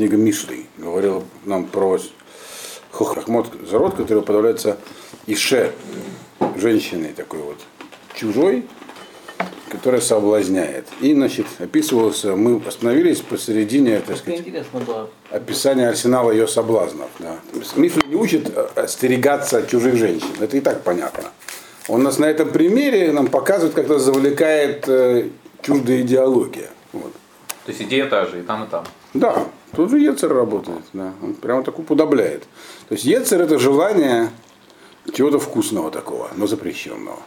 книга Мишли говорила нам про хохмот зарод, который подавляется ише, женщиной такой вот чужой, которая соблазняет. И, значит, описывался, мы остановились посередине, так сказать, описания арсенала ее соблазнов. Да. Мифли не учит остерегаться от чужих женщин, это и так понятно. Он нас на этом примере нам показывает, как нас завлекает э, чуждая идеология. Вот. То есть идея та же, и там, и там. Да, тут же Ецер работает, да. Он прямо так уподобляет. То есть Ецер это желание чего-то вкусного такого, но запрещенного.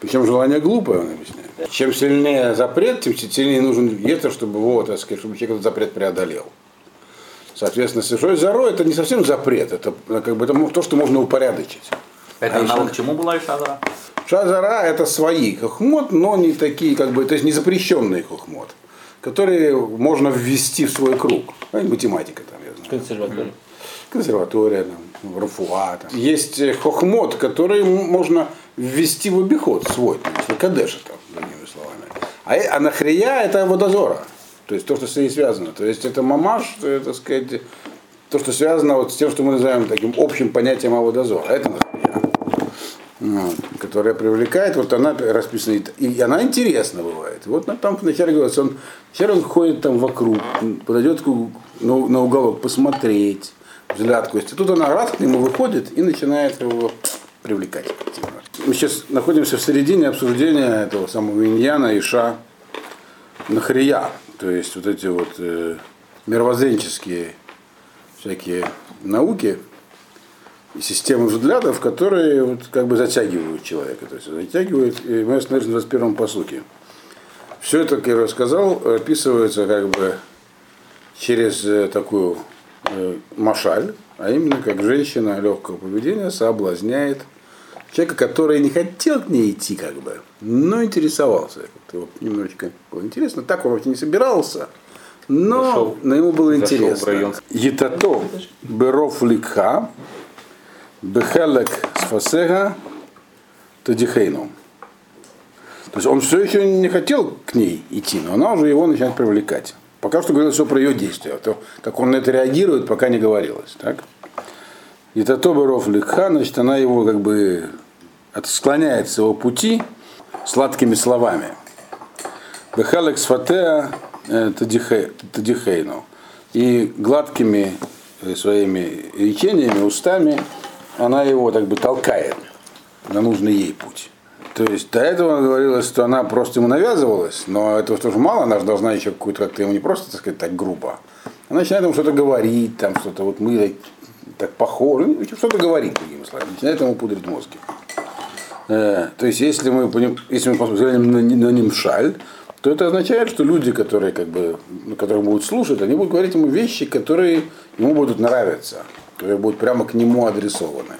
Причем желание глупое, он объясняет. Чем сильнее запрет, тем сильнее нужен ветер, чтобы его, так сказать, чтобы человек этот запрет преодолел. Соответственно, совершать зарой это не совсем запрет, это как бы это то, что можно упорядочить. Это а аналог к чему была Ишазара? Шазара это свои хохмот, но не такие, как бы, то есть не запрещенные хохмот, которые можно ввести в свой круг. Ну, математика там, я знаю. Консерватория. Консерватория, там, рафуа. Там. Есть хохмот, который можно ввести в обиход свой, то кадеша там, другими словами. А, а нахрия это водозора. То есть то, что с ней связано. То есть это мамаш, это, сказать, то, что связано вот с тем, что мы называем таким общим понятием аводозора. Это нахрия. Вот, которая привлекает, вот она расписана, и она интересна бывает. Вот там вначале говорится, он, вначале ходит там вокруг, подойдет на, на уголок посмотреть, взгляд кости. Тут она раз к нему выходит и начинает его привлекать. Мы сейчас находимся в середине обсуждения этого самого иньяна, иша, нахрия. То есть вот эти вот э, мировоззренческие всякие науки и системы взглядов, которые вот как бы затягивают человека. То есть затягивают, и мы остановились на 21 посуке. Все это, как я рассказал, описывается как бы через э, такую э, машаль, а именно как женщина легкого поведения соблазняет человека, который не хотел к ней идти, как бы, но интересовался. Это вот немножечко было интересно. Так он вообще не собирался, но, зашел, но ему было интересно. Етато беров ликха бехелек сфасега тадихейну. То есть он все еще не хотел к ней идти, но она уже его начинает привлекать. Пока что говорилось все про ее действия. То, как он на это реагирует, пока не говорилось. Так? И Татоберов Ликха, значит, она его как бы склоняет с его пути сладкими словами. Бехалекс фатеа э, тадихейну. И гладкими э, своими речениями, устами она его так бы толкает на нужный ей путь. То есть до этого говорилось, что она просто ему навязывалась, но этого тоже мало, она же должна еще какую-то как-то ему не просто, так сказать, так грубо. Она начинает ему что-то говорить, там что-то вот мы так похожи, ну, что-то говорит, другими словами, начинает ему пудрить мозги. Э, то есть, если мы, если мы посмотрим на, на Нимшаль, то это означает, что люди, которые, как бы, которые будут слушать, они будут говорить ему вещи, которые ему будут нравиться, которые будут прямо к нему адресованы.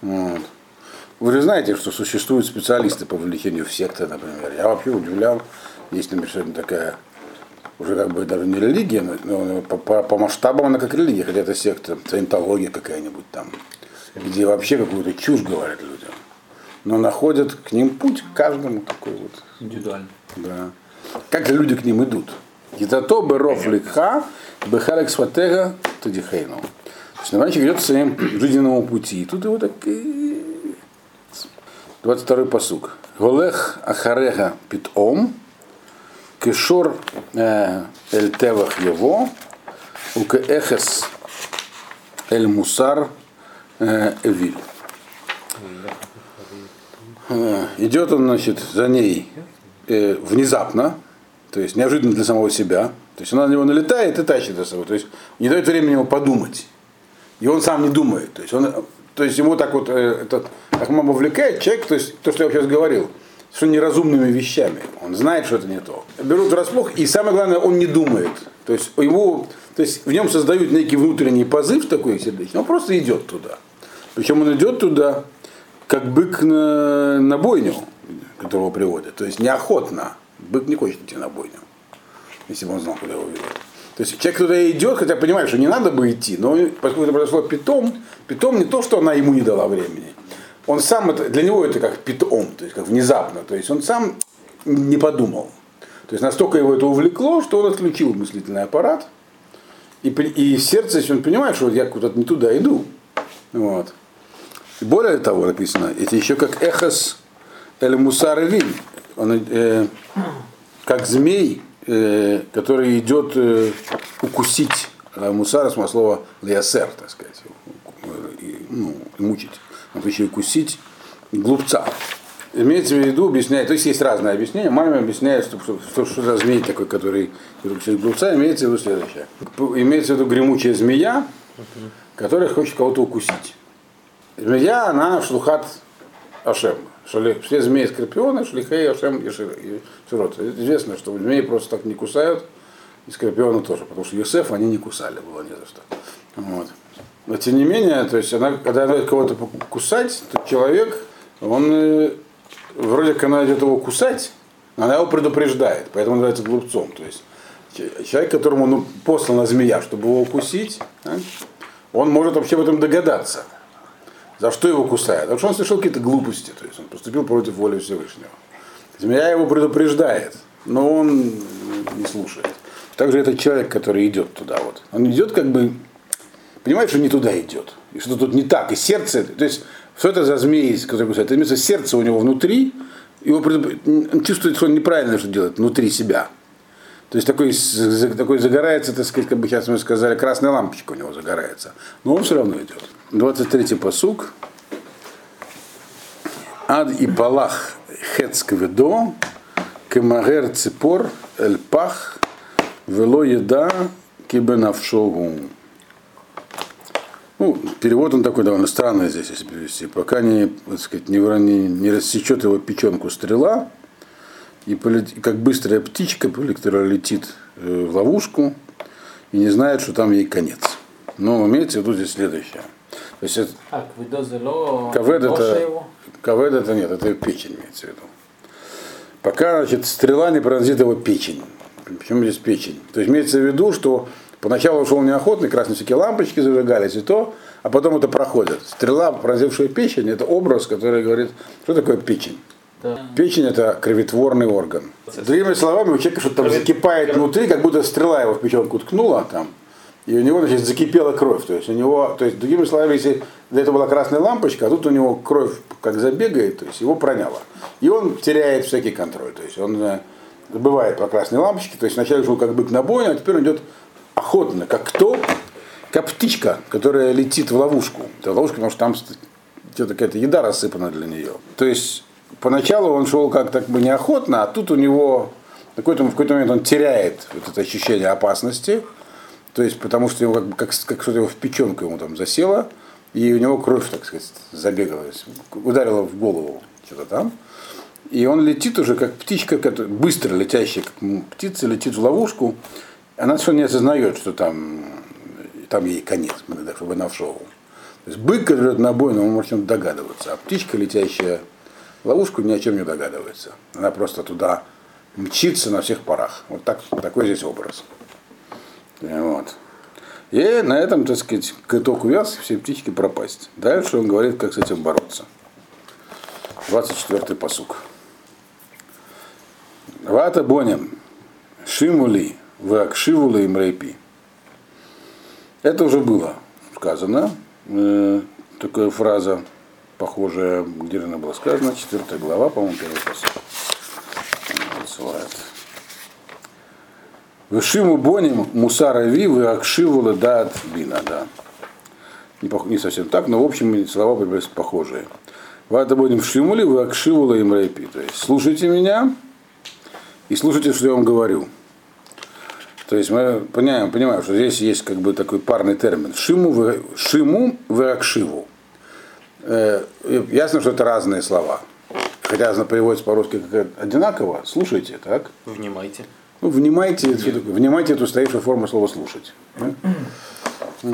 Вот. Вы же знаете, что существуют специалисты по вовлечению в секты, например. Я вообще удивлял, есть, например, сегодня такая уже как бы даже не религия, но по, по, по масштабам она как религия, хотя это секта, саентология какая-нибудь там, где вообще какую-то чушь говорят людям но находят к ним путь каждому такой вот. Индивидуально. Да. Как люди к ним идут? Гитато беров ликха, бехалек сватега тадихейну. Навальчик идет по своему жизненному пути. И тут его так 22-й посук. Голех ахареха питом, кешор э, эль тевах его, укеэхес эль мусар э, эвиль. Э, идет он, значит, за ней э, внезапно, то есть неожиданно для самого себя. То есть она на него налетает и тащит за собой. То есть не дает времени ему подумать. И он сам не думает. То есть, он, то есть ему так вот э, этот Ахмам увлекает человек, то есть то, что я сейчас говорил, что неразумными вещами. Он знает, что это не то. Берут врасплох, и самое главное, он не думает. То есть, его, то есть в нем создают некий внутренний позыв такой сердечный, он просто идет туда. Причем он идет туда как бык на, на бойню, которого приводят. То есть неохотно. Бык не хочет идти на бойню, если бы он знал, куда его ведут. То есть человек туда идет, хотя понимает, что не надо бы идти, но поскольку это произошло питом, питом не то, что она ему не дала времени. Он сам, это, для него это как питом, то есть как внезапно. То есть он сам не подумал. То есть настолько его это увлекло, что он отключил мыслительный аппарат И, и сердце, если он понимает, что вот я куда-то не туда иду. Вот. И более того, написано, это еще как эхос эль мусар вин. Э, как змей, э, который идет э, укусить. А мусар, само слово лиасер, так сказать, и, ну, мучить. Он еще и укусить глупца. Имеется в виду, объясняет, то есть есть разные объяснения. Мама объясняет, что, что, что, за змей такой, который укусит глупца, имеется в виду следующее. Имеется в виду гремучая змея, которая хочет кого-то укусить. Змея, она шлухат Ашем. Все змеи скорпионы, шлихей Ашем и Шир- и Широт. Известно, что змеи просто так не кусают, и скорпионы тоже, потому что Юсеф они не кусали, было не за что. Вот. Но тем не менее, то есть она, когда она кого-то кусать, то человек, он э, вроде как она идет его кусать, но она его предупреждает, поэтому называется глупцом. То есть че- человек, которому ну, послана змея, чтобы его укусить, он может вообще об этом догадаться. За что его кусают? Потому что он совершил какие-то глупости, то есть он поступил против воли Всевышнего. Змея его предупреждает, но он не слушает. Также этот человек, который идет туда, вот, он идет как бы, понимает, что не туда идет, и что тут не так, и сердце, то есть, что это за змеи, которые кусают? Это имеется сердце у него внутри, его предуп- он чувствует, что он неправильно что делает внутри себя. То есть такой, такой загорается, так сказать, как бы сейчас мы сказали, красная лампочка у него загорается. Но он все равно идет. 23-й посук. Ад и палах хецкведо, кемагер ципор, эль пах, вело еда кибенавшогу. Ну, перевод он такой довольно странный здесь, если перевести. Пока не, так сказать, не, не, не рассечет его печенку стрела, и полет... как быстрая птичка, которая летит э, в ловушку и не знает, что там ей конец. Но имеется в виду здесь следующее. То есть это... Кавед это... Кавед это нет, это печень имеется в виду. Пока, значит, стрела не пронзит его печень. Почему здесь печень? То есть имеется в виду, что поначалу шел неохотно, красные всякие лампочки зажигались и то, а потом это проходит. Стрела, пронзившая печень, это образ, который говорит, что такое печень. Да. Печень это кровотворный орган. Другими словами, у человека что-то там закипает внутри, как будто стрела его в печенку ткнула там, и у него значит, закипела кровь. То есть у него, то есть, другими словами, если до этого была красная лампочка, а тут у него кровь как забегает, то есть его проняло. И он теряет всякий контроль. То есть он э, забывает про красные лампочки, то есть вначале шел как бык на бойню, а теперь он идет охотно, как кто? Как птичка, которая летит в ловушку. Это ловушка, потому что там что-то какая-то еда рассыпана для нее. То есть поначалу он шел как так бы неохотно, а тут у него какой-то, в какой-то момент он теряет вот это ощущение опасности, то есть потому что его как, как, как что-то его в печенку ему там засело, и у него кровь, так сказать, забегала, то есть ударила в голову что-то там. И он летит уже как птичка, быстро летящая, как птица, летит в ловушку. Она все не осознает, что там, там ей конец, чтобы она в шоу. То есть бык, который на бой, он может догадываться, а птичка, летящая ловушку, ни о чем не догадывается. Она просто туда мчится на всех парах. Вот так, такой здесь образ. Вот. И на этом, так сказать, каток увяз, все птички пропасть. Дальше он говорит, как с этим бороться. 24-й посук. Вата бонем, шимули, вакшивули им рейпи. Это уже было сказано. Э, такая фраза, похожая, где она была сказана, 4 глава, по-моему, первый. Отсылает. Вышиму боним мусара вы акшивула дат бина, да. Не, не совсем так, но в общем слова приблизительно похожие. Вата будем шимули, вы акшивула им рейпи. То есть слушайте меня и слушайте, что я вам говорю. То есть мы понимаем, понимаем, что здесь есть как бы такой парный термин. Шиму, вы, шиму, вы акшиву. Э, ясно, что это разные слова. Хотя она переводится по-русски как одинаково. Слушайте, так? Внимайте. Ну, внимайте, внимайте эту стоявшую форму слова слушать. Да?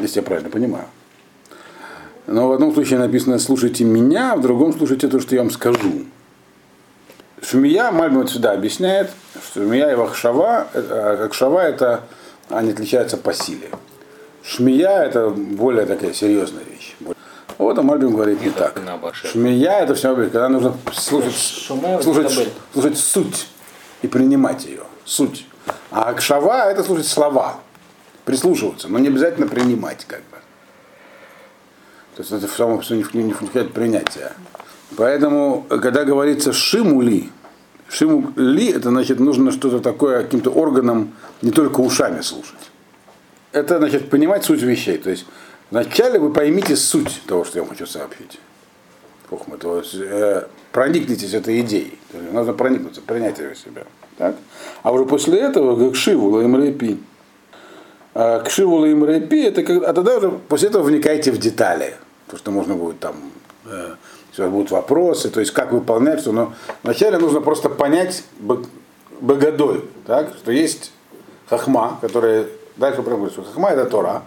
Если я правильно понимаю. Но в одном случае написано слушайте меня, в другом слушайте то, что я вам скажу. Шумия, Мальбим сюда объясняет, что Шумия и Вахшава, э, Акшава это, они отличаются по силе. Шмия это более такая серьезная вещь. Вот а Мальбим говорит не так. Шмия это все, когда нужно слушать, слушать, слушать суть и принимать ее. Суть. А акшава это слушать слова. прислушиваться, но не обязательно принимать как бы. То есть это в самом не входит принятие. Поэтому, когда говорится шимули, шимули, это значит нужно что-то такое каким-то органом, не только ушами слушать. Это значит понимать суть вещей. То есть вначале вы поймите суть того, что я вам хочу сообщить. Хохма, то есть, э, проникнитесь этой идеей. Нужно проникнуться, принять ее в себя. Так? А уже после этого к Шиву Лаймрепи. А к Шиву Лаймрепи, это как, а тогда уже после этого вникайте в детали. То, что можно будет там, э, если будут вопросы, то есть как выполнять все. Но вначале нужно просто понять богодоль, так? что есть хахма, которая, дальше прям хахма это Тора,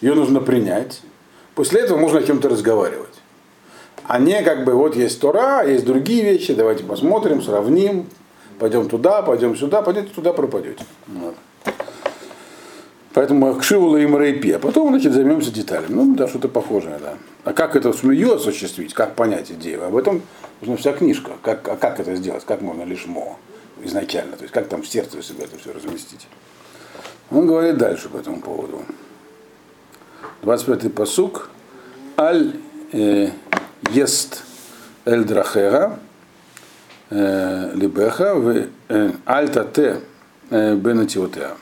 ее нужно принять. После этого можно о чем-то разговаривать. А не как бы вот есть Тора, есть другие вещи, давайте посмотрим, сравним, пойдем туда, пойдем сюда, пойдете туда, пропадете. Вот. Поэтому Акшивула и Марайпи. А потом, значит, займемся деталями. Ну, да, что-то похожее, да. А как это ее осуществить, как понять идею? Об этом нужна вся книжка. Как, а как это сделать? Как можно лишь мо изначально? То есть как там в сердце себя это все разместить? Он говорит дальше по этому поводу. 25-й посук. Аль э, ест эль драхера э, либеха в э, аль тате бенатиотеа.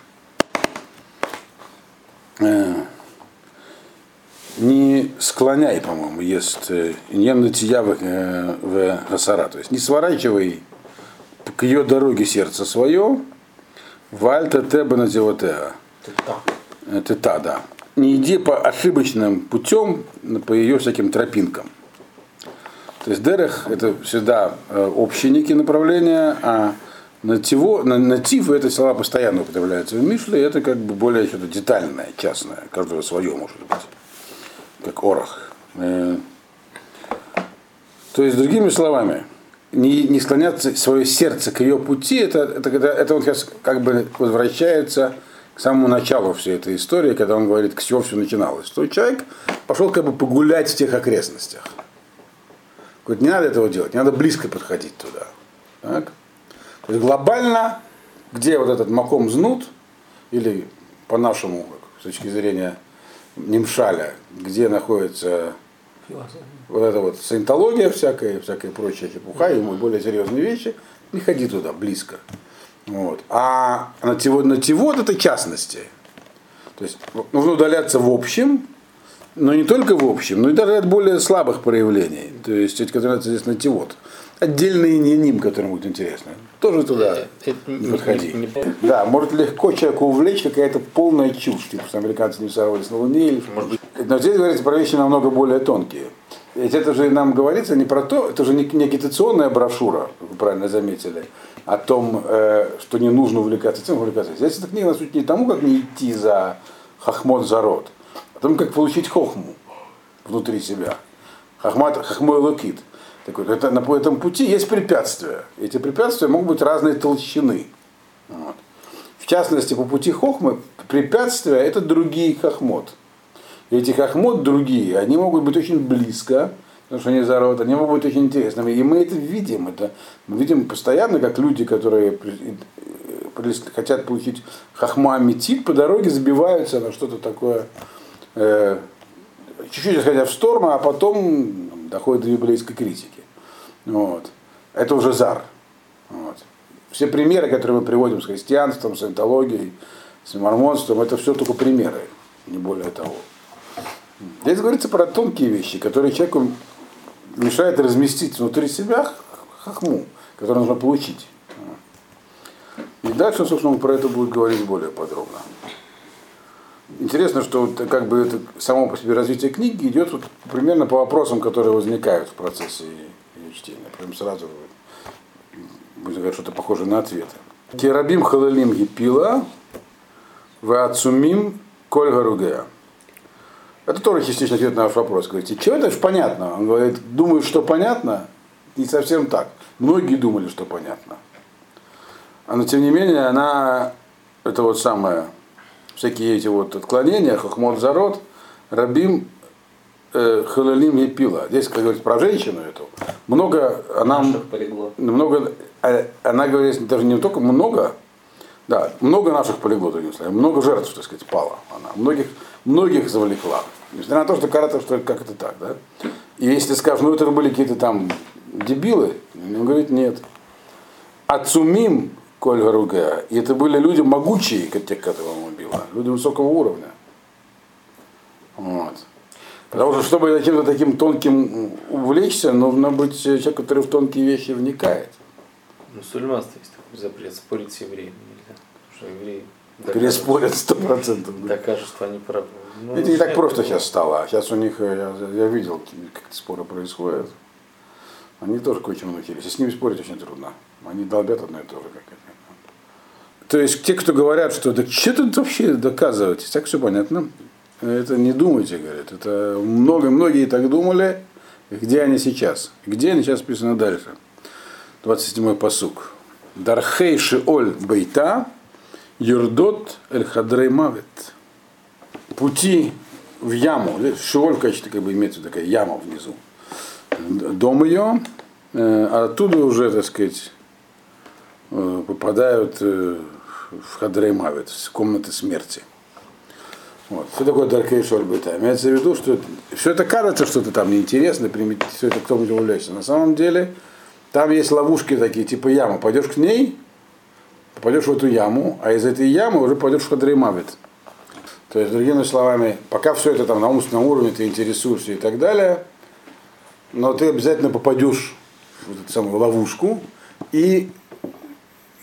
Не склоняй, по-моему, ест нем на тия в гасара, то есть не сворачивай к ее дороге сердце свое, вальта тебе на теотеа. Это та, да. Не иди по ошибочным путем, по ее всяким тропинкам. То есть дерех это всегда э, общие некие направления, а нативо, натив это слова постоянно употребляются в Мишле, это как бы более что-то детальное, частное, каждого свое может быть, как орах. Э, то есть, другими словами, не, не склоняться свое сердце к ее пути, это, это, это, это он сейчас как бы возвращается к самому началу всей этой истории, когда он говорит, к чего все начиналось. То человек пошел как бы погулять в тех окрестностях. Говорит, не надо этого делать, не надо близко подходить туда. Так? То есть глобально, где вот этот маком знут, или по-нашему, с точки зрения Нимшаля, где находится вот эта вот саентология всякая, всякая прочая чепуха, ему более серьезные вещи, не ходи туда близко. Вот. А нативод, нативод это частности. То есть нужно удаляться в общем, но не только в общем, но и даже от более слабых проявлений. То есть эти, которые здесь нативод. Отдельные не ним, которым будет интересно. Тоже туда не подходи. Не, не... Да, может легко человеку увлечь какая-то полная чушь, типа что американцы не сорвались на Луне. Или... Но здесь говорится про вещи намного более тонкие. Ведь это же нам говорится не про то, это же не, не агитационная брошюра, вы правильно заметили, о том, э, что не нужно увлекаться тем, увлекаться. Здесь эта книга, на не тому, как не идти за хахмот за рот, о том, как получить хохму внутри себя. Хахмат, хахмой лукит. Так вот, это, на этом пути есть препятствия. Эти препятствия могут быть разной толщины. Вот. В частности, по пути хохмы препятствия это другие хохмот. эти хохмот другие, они могут быть очень близко, потому что они зарод, они быть очень интересными. И мы это видим. Это, мы видим постоянно, как люди, которые хотят получить хахма аметит, по дороге забиваются на что-то такое Э, чуть-чуть сходя в сторону, а потом доходит до библейской критики. Вот. Это уже зар. Вот. Все примеры, которые мы приводим с христианством, с энтологией, с мормонством, это все только примеры, не более того. Здесь говорится про тонкие вещи, которые человеку мешают разместить внутри себя хахму, которую нужно получить. И дальше, собственно, он про это будет говорить более подробно. Интересно, что как бы это само по себе развитие книги идет вот примерно по вопросам, которые возникают в процессе ее чтения. Прям сразу говорить что-то похоже на ответы. Керабим халалим гипила, в ацумим коль гаругея. Это тоже частично ответ на ваш вопрос. Говорите, чего это же понятно? Он говорит, думают, что понятно, не совсем так. Многие думали, что понятно. Но тем не менее, она, это вот самое, всякие эти вот отклонения, хохмот зарод, рабим э, халалим не пила. Здесь, как говорится, про женщину эту, много, она, много, а, она говорит даже не только много, Да, много наших полегло, много жертв, так сказать, пало она. Многих, многих завлекла. Несмотря на то, что карата, что как это так, да? И если скажешь, ну это были какие-то там дебилы, он говорит, нет. Ацумим Коль Гаруга. И это были люди могучие, тех, которых он убил, люди высокого уровня. Вот. Потому что, чтобы каким-то таким тонким увлечься, нужно быть человек, который в тонкие вещи вникает. Ну, сульманство есть такой запрет, спорить с евреями нельзя. Потому что евреи Переспорят сто процентов. Докажут, что они правы. Ну, это не так просто сейчас стало. А сейчас у них, я, я видел, как эти споры происходят. Они тоже кое-чему научились. И с ними спорить очень трудно. Они долбят одно и то же, как это. То есть те, кто говорят, что да что тут вообще доказывать, так все понятно. Это не думайте, говорят. Это много, многие так думали. Где они сейчас? Где они сейчас написано дальше? 27-й посук. Дархей Шиоль Бейта Юрдот Эль Хадрей Мавит. Пути в яму. Шиоль качестве как бы имеется такая яма внизу. Дом ее, э, а оттуда уже, так сказать, э, попадают э, в Хадрей Мавит, в комнаты смерти. Вот. Что такое Даркей Шорбита? Имеется в виду, что все это кажется что-то там неинтересно, все это кто-нибудь увлекся. На самом деле там есть ловушки такие, типа яма. Пойдешь к ней, попадешь в эту яму, а из этой ямы уже пойдешь в Хадреймавит. То есть, другими словами, пока все это там на умственном уровне, ты интересуешься и так далее, но ты обязательно попадешь в эту самую ловушку, и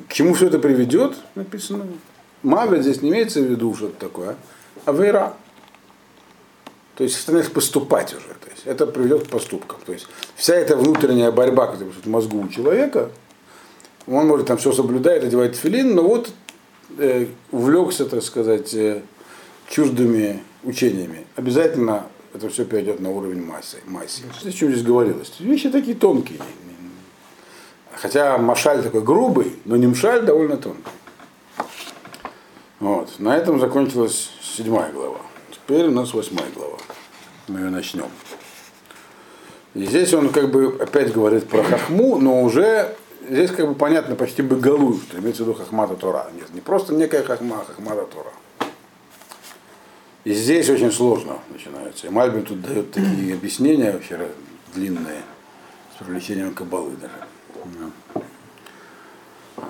к чему все это приведет, написано. Мавит здесь не имеется в виду что-то такое, а вера. То есть становишься поступать уже. То есть это приведет к поступкам. То есть вся эта внутренняя борьба, которая в мозгу у человека, он может там все соблюдает, одевает филин, но вот э, увлекся, так сказать, э, чуждыми учениями. Обязательно это все перейдет на уровень массы. массы. Что здесь говорилось? Вещи такие тонкие. Хотя машаль такой грубый, но не мшаль довольно тонкий. Вот. На этом закончилась седьмая глава. Теперь у нас восьмая глава. Мы ее начнем. И здесь он как бы опять говорит про хахму, но уже здесь как бы понятно почти бы голую, что имеется в виду хахмата Тора. Нет, не просто некая хахма, а хахмата Тора. И здесь очень сложно начинается. И Мальбин тут дает такие объяснения вообще длинные, с привлечением кабалы даже.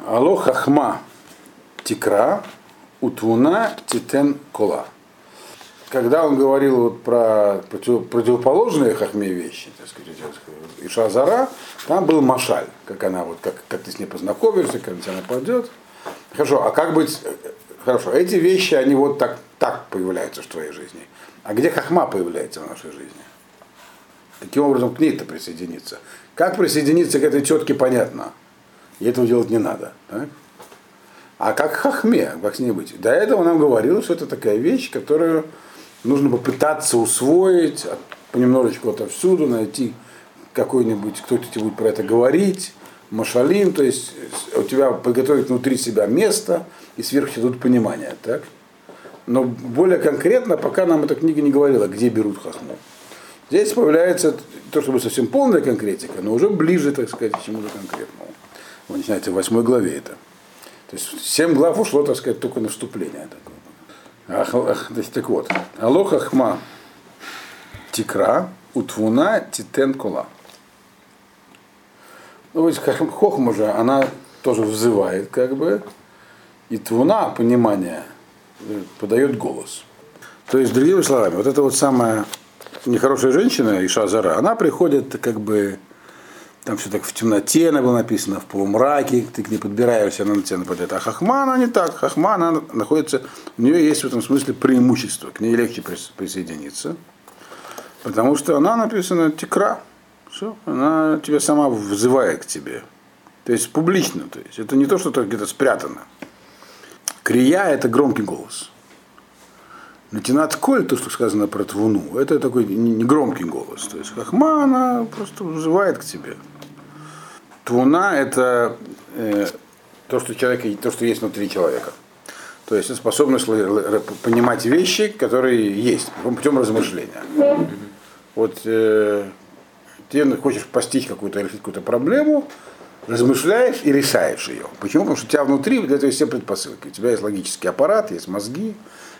Алло хахма тикра утвуна титен кола когда он говорил вот про противоположные хахме вещи, так сказать, и Шазара, там был Машаль, как она вот, как, как ты с ней познакомишься, как она нападет. Хорошо, а как быть, хорошо, эти вещи, они вот так, так появляются в твоей жизни. А где хахма появляется в нашей жизни? Каким образом к ней-то присоединиться? Как присоединиться к этой тетке, понятно. И этого делать не надо. Так? А как хахме, как с ней быть? До этого нам говорилось, что это такая вещь, которую нужно попытаться усвоить понемножечку отовсюду, найти какой-нибудь, кто-то тебе будет про это говорить, машалим, то есть у тебя подготовить внутри себя место и сверху идут понимания, так? Но более конкретно, пока нам эта книга не говорила, где берут хахму. Здесь появляется то, чтобы совсем полная конкретика, но уже ближе, так сказать, к чему-то конкретному. Вы начинаете в восьмой главе это. То есть семь глав ушло, так сказать, только на вступление такое. Ах, ах, так вот, Алоха хма тикра утвуна титен кола. Ну, вот хохма же, она тоже взывает, как бы, и твуна, понимание, подает голос. То есть, другими словами, вот эта вот самая нехорошая женщина, Иша Зара, она приходит как бы там все так в темноте она была написано, в полумраке, ты к ней подбираешься, она на тебя нападает. А хахма, она не так. Хахма, она находится, у нее есть в этом смысле преимущество, к ней легче присоединиться. Потому что она написана текра. Все, она тебя сама вызывает к тебе. То есть публично. То есть это не то, что где-то спрятано. Крия это громкий голос. Натинат коль, то, что сказано про твуну, это такой негромкий голос. То есть хахма, она просто вызывает к тебе. Твуна – это э, то, что человек, то, что есть внутри человека. То есть способность понимать вещи, которые есть, путем размышления. Вот э, ты хочешь постичь какую-то решить какую-то проблему, размышляешь и решаешь ее. Почему? Потому что у тебя внутри для этого есть все предпосылки. У тебя есть логический аппарат, есть мозги,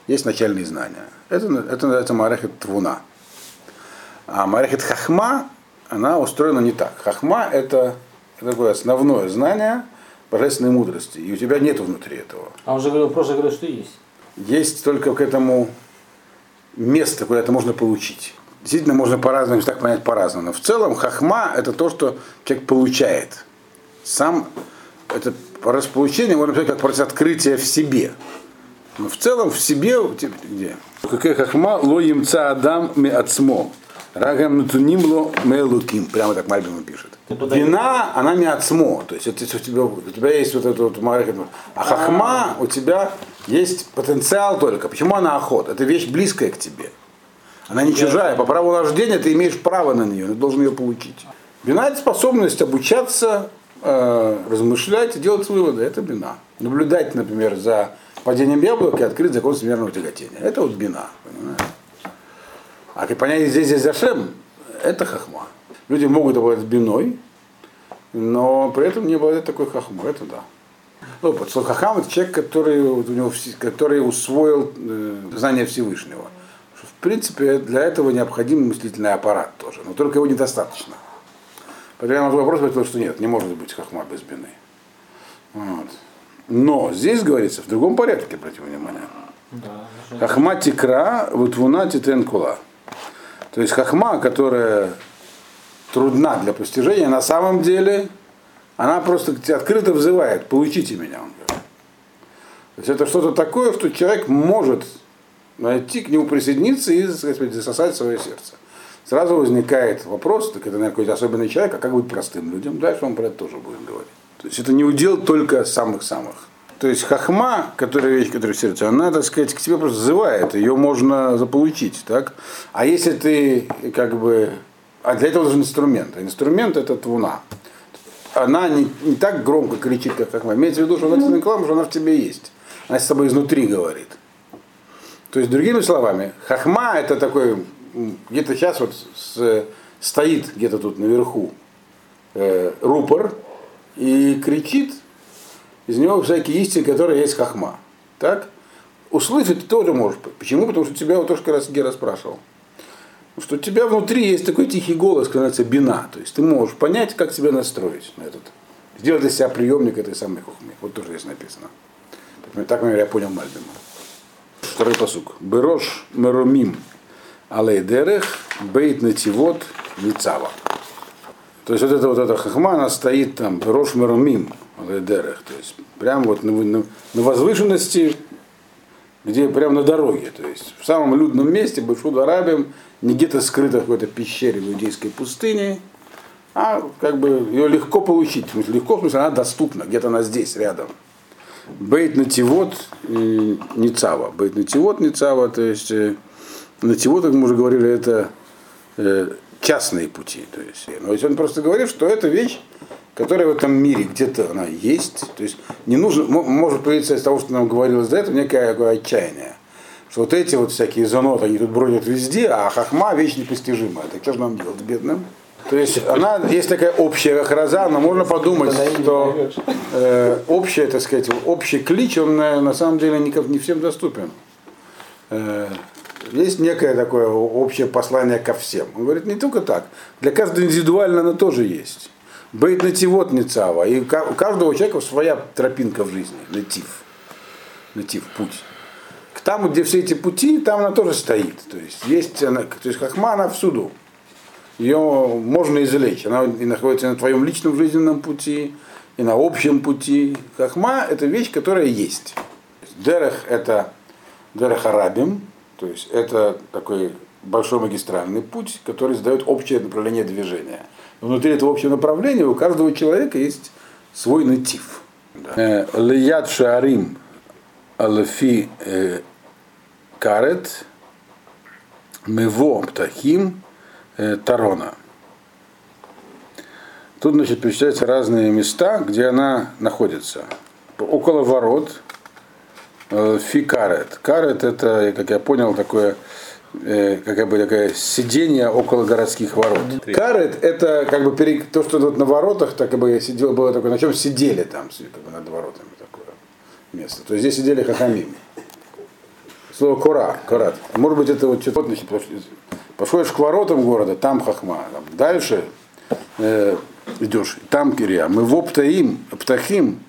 есть начальные знания. Это, это называется Марехет Твуна. А Марехет Хахма, она устроена не так. Хахма это такое основное знание божественной мудрости. И у тебя нет внутри этого. А он же говорил, просто говорил, что есть. Есть только к этому место, куда это можно получить. Действительно, можно по-разному, так понять по-разному. Но в целом хахма это то, что человек получает. Сам это располучение можно сказать как процесс открытия в себе. Но в целом в себе где? Какая хахма ло емца адам ми ацмо. Рагам натунимло мелуким. Прямо так Мальбима пишет. Вина, она не отсмо. То есть это, у, тебя, у тебя есть вот это вот маркет. А хахма у тебя есть потенциал только. Почему она охот? Это вещь близкая к тебе. Она не чужая. По праву рождения ты имеешь право на нее, ты должен ее получить. Бина это способность обучаться, э, размышлять и делать выводы. Это бина. Наблюдать, например, за падением яблока и открыть закон всемирного тяготения. Это вот бина. Понимаешь? А понятие здесь здесь зашем, это хахма. Люди могут обладать биной, но при этом не обладать такой хахмой. Это да. Ну, под хахам это человек, который, вот у него, который усвоил э, знание Всевышнего. В принципе, для этого необходим мыслительный аппарат тоже, но только его недостаточно. Поэтому я могу вопрос ответил, что нет, не может быть хахма без бины. Вот. Но здесь говорится в другом порядке, обратите внимание. Да, Хахма тикра, вот вуна титен кула. То есть хахма, которая трудна для постижения, на самом деле она просто открыто взывает, получите меня. Он говорит. То есть это что-то такое, что человек может найти, к нему присоединиться и сказать, засосать свое сердце. Сразу возникает вопрос, так это, наверное, какой-то особенный человек, а как быть простым людям? Дальше он про это тоже будет говорить. То есть это не удел только самых-самых. То есть хахма, которая вещь, которая в сердце, она, так сказать, к тебе просто зывает, ее можно заполучить, так? А если ты, как бы, а для этого нужен инструмент. А инструмент это твуна. Она не, не так громко кричит, как хахма. Имеется в виду, что она реклама, что она в тебе есть. Она с тобой изнутри говорит. То есть, другими словами, хахма это такой, где-то сейчас вот с, стоит где-то тут наверху э, рупор и кричит из него всякие истины, которые есть хахма. Так? Услышать ты тоже можешь. Почему? Потому что тебя вот тоже как раз Гера спрашивал. Что у тебя внутри есть такой тихий голос, который называется бина. То есть ты можешь понять, как себя настроить на этот. Сделать для себя приемник этой самой хухмы. Вот тоже здесь написано. Так, например, я понял Мальбима. Второй посук. Берош меромим алейдерех бейт нативот ницава. То есть вот эта вот эта хахма, она стоит там, Рош Мерумим, Алейдерех, то есть прямо вот на, на, на возвышенности, где прямо на дороге, то есть в самом людном месте, Башуд Арабим, не где-то скрыто в какой-то пещере в иудейской пустыне, а как бы ее легко получить. В смысле, легко, в смысле, она доступна, где-то она здесь, рядом. Бейт Нативот Ницава. Бейт Нативот Ницава, то есть Нативот, как мы уже говорили, это частные пути. То есть, но если он просто говорит, что это вещь, которая в этом мире где-то она есть. То есть не нужно, может появиться из того, что нам говорилось до этого, некое отчаяние. Что вот эти вот всякие заноты, они тут бродят везде, а хахма вещь непостижимая. Так что же нам делать бедным? То есть она есть такая общая храза, но можно подумать, что э, общая, так сказать, общий клич, он на, на самом деле не, не всем доступен. Э, есть некое такое общее послание ко всем. Он говорит, не только так, для каждого индивидуально оно тоже есть. Бейт нативот не цава. И у каждого человека своя тропинка в жизни, натив. Натив, путь. Там, где все эти пути, там она тоже стоит. То есть, есть она, то есть хахма, она всюду. Ее можно извлечь. Она и находится на твоем личном жизненном пути, и на общем пути. Хахма – это вещь, которая есть. Дерех – это дерех арабим, то есть это такой большой магистральный путь, который задает общее направление движения. Внутри этого общего направления у каждого человека есть свой натив. Э, Лият шарим алфи э, карет мево птахим э, тарона. Тут, значит, перечисляются разные места, где она находится. Около ворот, фи карет. Карет это, как я понял, такое э, как бы такое сидение около городских ворот. Карет это как бы пере- то, что тут на воротах, так как бы сидело, было такое, на чем сидели там, как бы над воротами такое место. То есть здесь сидели хахамим. Слово кура, курат. Может быть, это вот что-то подходишь к воротам города, там хахма. Там дальше э, идешь, там кирия. Мы в оптаим, птахим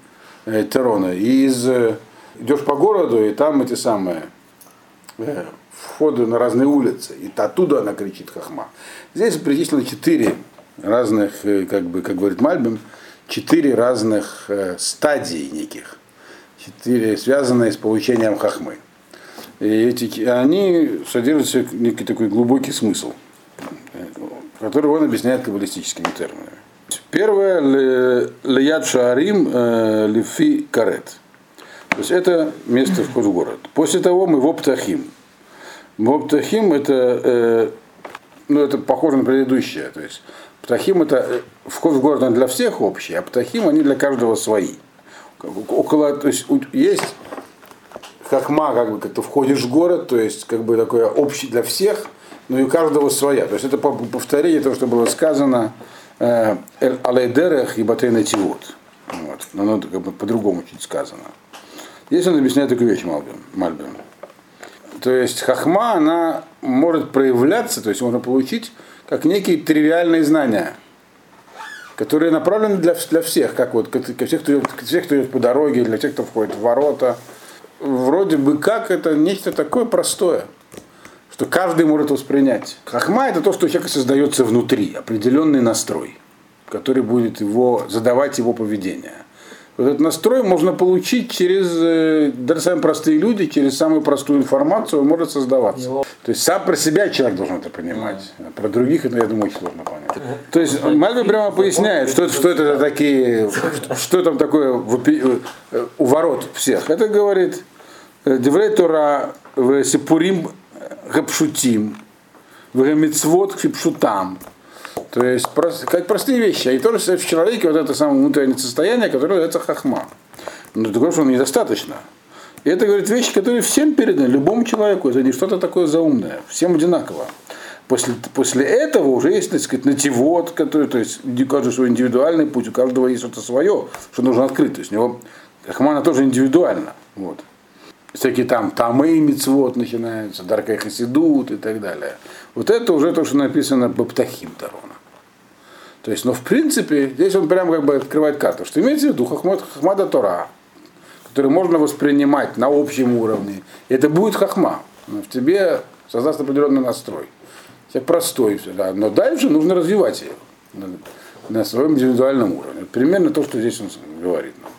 э, терона. И из, э, идешь по городу, и там эти самые э, входы на разные улицы. И оттуда она кричит хахма. Здесь перечислено четыре разных, э, как бы, как говорит Мальбим, четыре разных э, стадии неких. Четыре, связанные с получением хахмы. И эти, они содержат некий такой глубокий смысл, э, который он объясняет каббалистическими терминами. Первое ле- леяд шаарим лифи карет. То есть это место вход в город. После того мы в Оптахим. Оптахим это, э, ну, это похоже на предыдущее. То есть Птахим это э, вход в город для всех общий, а Птахим они для каждого свои. Около, то есть есть хахма, как бы, как ты входишь в город, то есть как бы такое общее для всех, но и у каждого своя. То есть это по- повторение того, что было сказано э, «Эль алейдерех и батейна тивот. Вот. Но оно как бы по-другому чуть сказано. Здесь он объясняет такую вещь Мальбим. Мальбим. То есть хахма, она может проявляться, то есть можно получить как некие тривиальные знания, которые направлены для, для всех, как вот ко всех, кто идет, всех, кто идет по дороге, для тех, кто входит в ворота. Вроде бы как это нечто такое простое, что каждый может воспринять. Хахма это то, что у человека создается внутри, определенный настрой, который будет его, задавать его поведение. Вот этот настрой можно получить через, э, даже самые простые люди, через самую простую информацию он может создаваться. То есть сам про себя человек должен это понимать. А про других это, я думаю, очень сложно понять. То есть Мальби прямо поясняет, что, это- что это за такие, что, что там такое э, у ворот всех. Это говорит э, Деврей Тора в Сипурим Гапшутим, в Гамицвод Хипшутам. То есть как простые вещи. И тоже в человеке вот это самое внутреннее состояние, которое называется хахма. Но такое, что недостаточно. И это, говорит, вещи, которые всем переданы, любому человеку. Это не что-то такое заумное. Всем одинаково. После, после этого уже есть, так сказать, нативот, который, то есть у каждого свой индивидуальный путь, у каждого есть что-то свое, что нужно открыть. То есть у него хахма, она тоже индивидуальна. Вот. Всякие там тамы мицвод начинаются, даркай хасидут и так далее. Вот это уже то, что написано Баптахим Тарона. То есть, но в принципе, здесь он прямо как бы открывает карту, что имеется в виду хахмад, хахмада Тора, который можно воспринимать на общем уровне. И это будет хахма. В тебе создаст определенный настрой. Все простой, да. но дальше нужно развивать ее на, на своем индивидуальном уровне. Примерно то, что здесь он говорит нам.